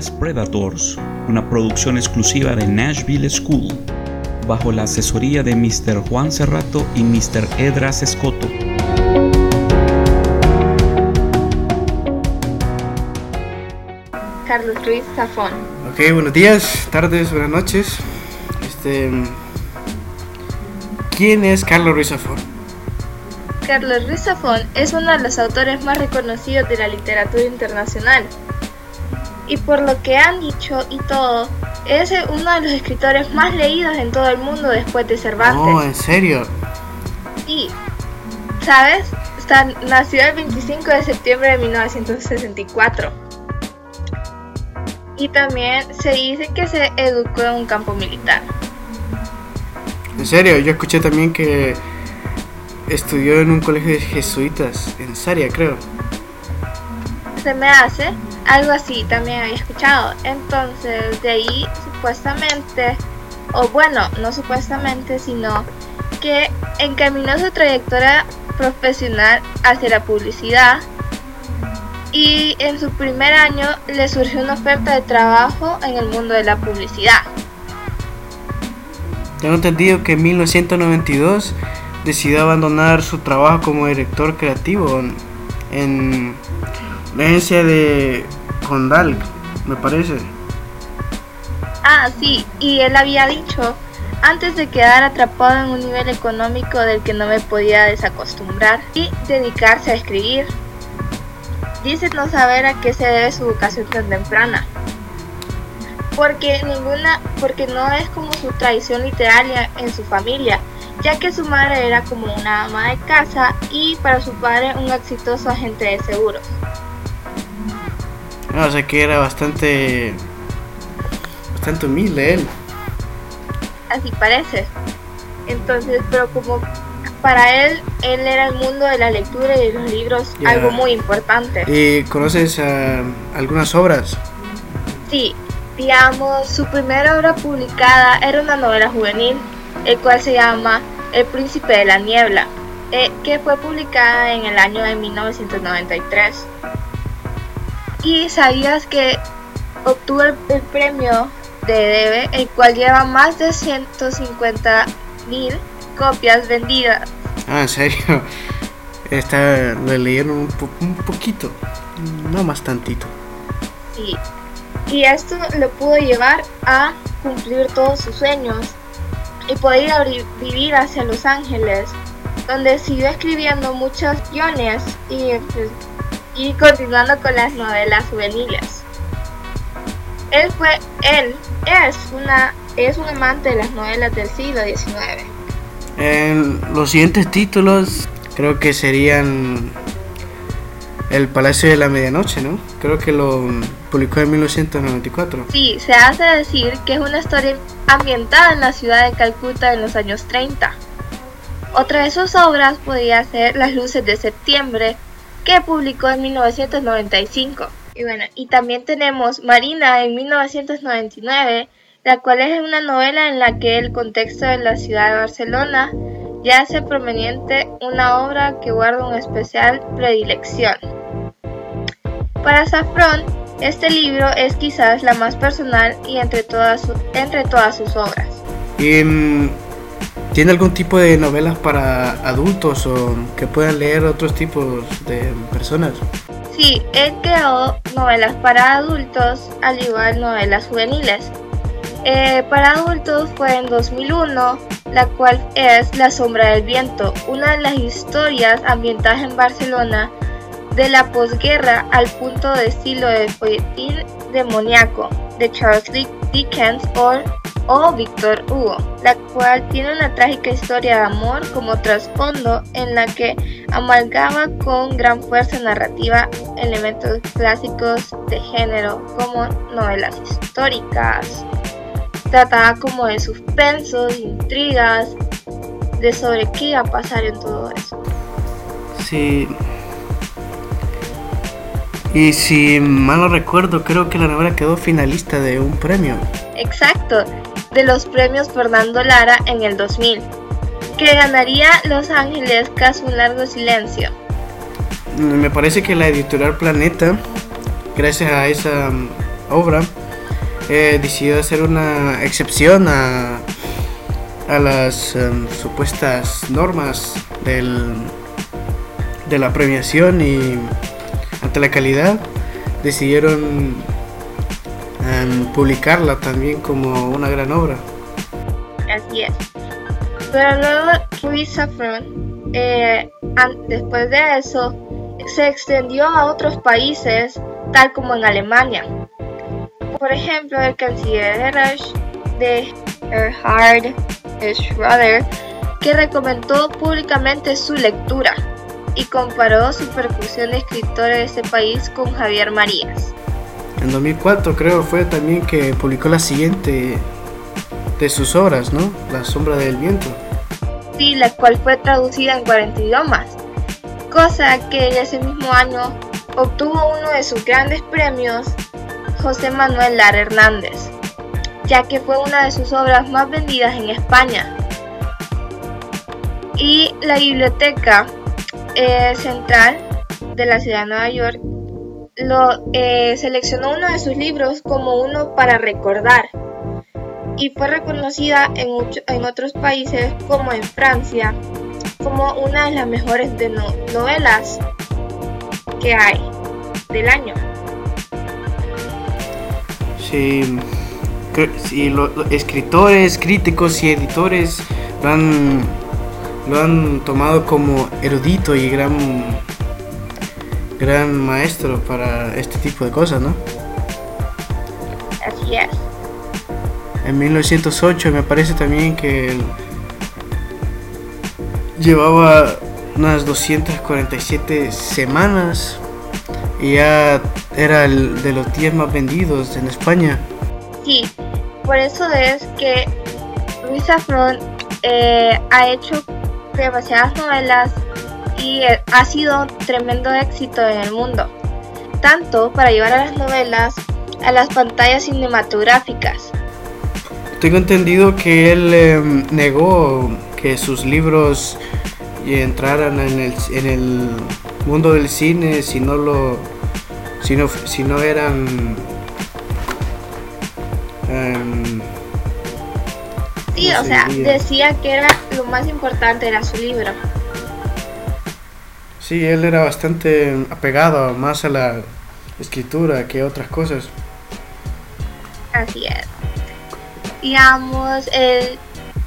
podcast Predators, una producción exclusiva de Nashville School, bajo la asesoría de Mr. Juan Cerrato y Mr. Edras Escoto. Carlos Ruiz Zafón. Ok, buenos días, tardes, buenas noches. Este, ¿Quién es Carlos Ruiz Zafón? Carlos Ruiz Zafón es uno de los autores más reconocidos de la literatura internacional. Y por lo que han dicho y todo, es uno de los escritores más leídos en todo el mundo después de Cervantes. No, en serio. Sí. ¿Sabes? Está, nació el 25 de septiembre de 1964. Y también se dice que se educó en un campo militar. En serio, yo escuché también que estudió en un colegio de jesuitas, en Saria, creo. Se me hace algo así, también había escuchado. Entonces, de ahí supuestamente, o bueno, no supuestamente, sino que encaminó su trayectoria profesional hacia la publicidad y en su primer año le surgió una oferta de trabajo en el mundo de la publicidad. Tengo entendido que en 1992 decidió abandonar su trabajo como director creativo en la agencia de Me parece. Ah, sí, y él había dicho, antes de quedar atrapado en un nivel económico del que no me podía desacostumbrar y dedicarse a escribir. Dice no saber a qué se debe su vocación tan temprana. Porque ninguna, porque no es como su tradición literaria en su familia, ya que su madre era como una ama de casa y para su padre un exitoso agente de seguros. No, o sea que era bastante bastante humilde él. Así parece. Entonces, pero como para él, él era el mundo de la lectura y de los libros algo muy importante. ¿Y conoces uh, algunas obras? Sí, digamos, su primera obra publicada era una novela juvenil, el cual se llama El Príncipe de la Niebla, eh, que fue publicada en el año de 1993. Y sabías que obtuvo el, el premio de Debe, el cual lleva más de 150 mil copias vendidas. Ah, en serio. Esta le leyeron un, po un poquito, no más tantito. Sí. Y esto lo pudo llevar a cumplir todos sus sueños y poder vivir hacia Los Ángeles, donde siguió escribiendo muchos guiones y, pues, y continuando con las novelas juveniles. Él fue, él es una es un amante de las novelas del siglo XIX. En los siguientes títulos creo que serían El Palacio de la Medianoche, ¿no? Creo que lo publicó en 1994. Sí, se hace decir que es una historia ambientada en la ciudad de Calcuta en los años 30. Otra de sus obras podría ser Las Luces de Septiembre, que publicó en 1995. Y bueno, y también tenemos Marina en 1999, la cual es una novela en la que el contexto de la ciudad de Barcelona ya hace proveniente una obra que guarda una especial predilección. Para Safron, este libro es quizás la más personal y entre todas, entre todas sus obras. ¿Tiene algún tipo de novelas para adultos o que puedan leer otros tipos de personas? Sí, he creado novelas para adultos, al igual novelas juveniles. Eh, para adultos fue en 2001, la cual es La sombra del viento, una de las historias ambientadas en Barcelona de la posguerra al punto de estilo de folletín demoníaco de Charles Dickens o, o Victor Hugo, la cual tiene una trágica historia de amor como trasfondo en la que amalgama con gran fuerza narrativa elementos clásicos de género como novelas históricas, trataba como de suspenso, de intrigas, de sobre qué iba a pasar en todo eso. Sí. Y si mal no recuerdo, creo que la novela quedó finalista de un premio. Exacto, de los premios Fernando Lara en el 2000, que ganaría Los Ángeles casi un largo silencio. Me parece que la editorial Planeta, gracias a esa obra, eh, decidió hacer una excepción a, a las em, supuestas normas del, de la premiación y ante la calidad decidieron publicarla también como una gran obra. Así es. Pero luego Safran, eh, después de eso, se extendió a otros países, tal como en Alemania. Por ejemplo, el canciller de Erhard Schroeder, que recomendó públicamente su lectura y comparó su percusión de escritor de ese país con Javier Marías. En 2004 creo fue también que publicó la siguiente de sus obras, ¿no? La sombra del viento. Sí, la cual fue traducida en 40 idiomas, cosa que ese mismo año obtuvo uno de sus grandes premios, José Manuel Lara Hernández, ya que fue una de sus obras más vendidas en España. Y la biblioteca eh, central de la ciudad de Nueva York lo eh, seleccionó uno de sus libros como uno para recordar y fue reconocida en, en otros países como en Francia como una de las mejores de novelas que hay del año. Sí, sí los escritores, críticos y editores lo han, lo han tomado como erudito y gran, gran maestro para este tipo de cosas, ¿no? Así es en 1908 me parece también que llevaba unas 247 semanas y ya era el de los 10 más vendidos en España. Sí, por eso es que Luis Afron eh, ha hecho demasiadas novelas y eh, ha sido un tremendo éxito en el mundo, tanto para llevar a las novelas a las pantallas cinematográficas, tengo entendido que él em, negó que sus libros entraran en el, en el mundo del cine si no lo si no, si no eran um, sí o sea decía que era lo más importante era su libro sí él era bastante apegado más a la escritura que otras cosas. Así es. Digamos, el,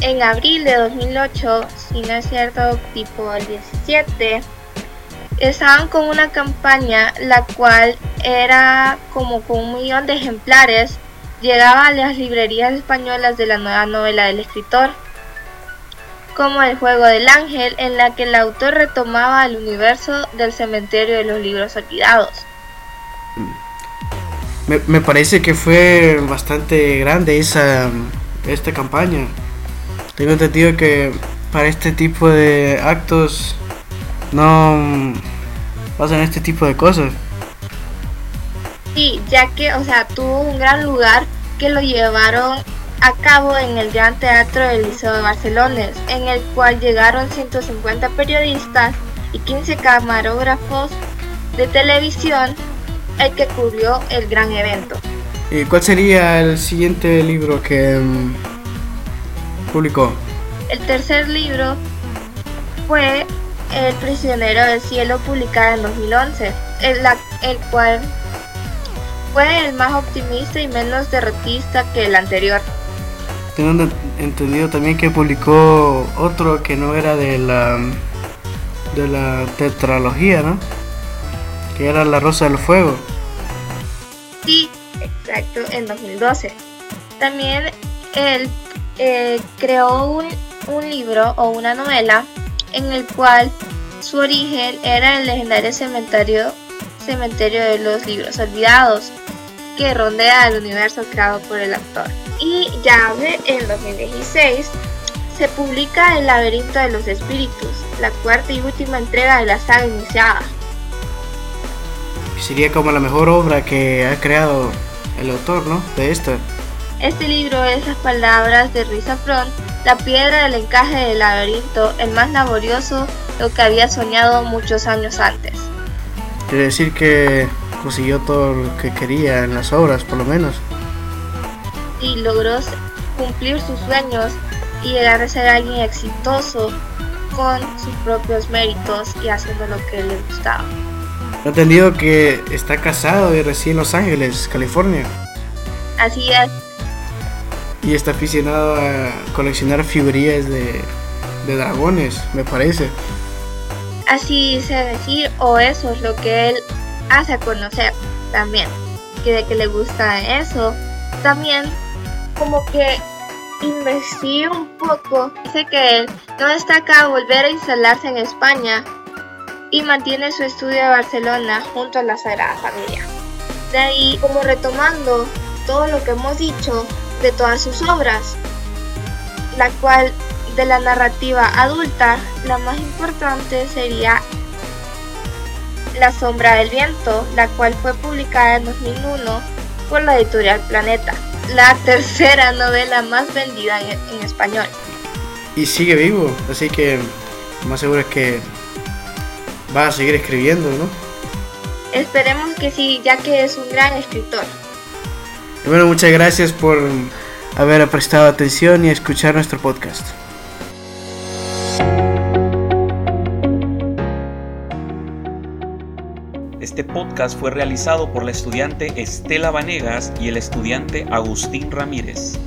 en abril de 2008, si no es cierto, tipo el 17, estaban con una campaña la cual era como con un millón de ejemplares, llegaba a las librerías españolas de la nueva novela del escritor, como El juego del ángel, en la que el autor retomaba el universo del cementerio de los libros olvidados. Me, parece que fue bastante grande esa esta campaña. Tengo entendido que para este tipo de actos no pasan este tipo de cosas. Sí, ya que, o sea, tuvo un gran lugar que lo llevaron a cabo en el Gran Teatro del Liceo de Barcelona, en el cual llegaron 150 periodistas y 15 camarógrafos de televisión el que cubrió el gran evento. ¿Y cuál sería el siguiente libro que mm, publicó? El tercer libro fue El prisionero del cielo, publicado en 2011, el, el cual fue el más optimista y menos derrotista que el anterior. Tengo entendido también que publicó otro que no era de la de la tetralogía, ¿no? Que era La Rosa del Fuego. Sí, exacto, en 2012. También él eh, creó un, un libro o una novela en el cual su origen era el legendario cementerio, cementerio de los libros olvidados, que rondea el universo creado por el autor. Y ya en 2016 se publica El laberinto de los espíritus, la cuarta y última entrega de la saga iniciada sería como la mejor obra que ha creado el autor, ¿no? De esta. Este libro es las palabras de Risa Front, la piedra del encaje del laberinto, el más laborioso, lo que había soñado muchos años antes. Quiere decir que consiguió todo lo que quería en las obras, por lo menos. Y logró cumplir sus sueños y llegar a ser alguien exitoso con sus propios méritos y haciendo lo que le gustaba. He entendido que está casado y reside en Los Ángeles, California. Así es. Y está aficionado a coleccionar figurillas de, de dragones, me parece. Así dice decir, o eso es lo que él hace conocer también. Que de que le gusta eso. También como que investiga un poco. Dice que él no destaca volver a instalarse en España y mantiene su estudio de Barcelona junto a la Sagrada Familia. De ahí, como retomando todo lo que hemos dicho de todas sus obras, la cual de la narrativa adulta, la más importante sería La sombra del viento, la cual fue publicada en 2001 por la editorial Planeta, la tercera novela más vendida en, en español. Y sigue vivo, así que más seguro es que va a seguir escribiendo, ¿no? Esperemos que sí, ya que es un gran escritor. Y bueno, muchas gracias por haber prestado atención y escuchar nuestro podcast. Este podcast fue realizado por la estudiante Estela Vanegas y el estudiante Agustín Ramírez.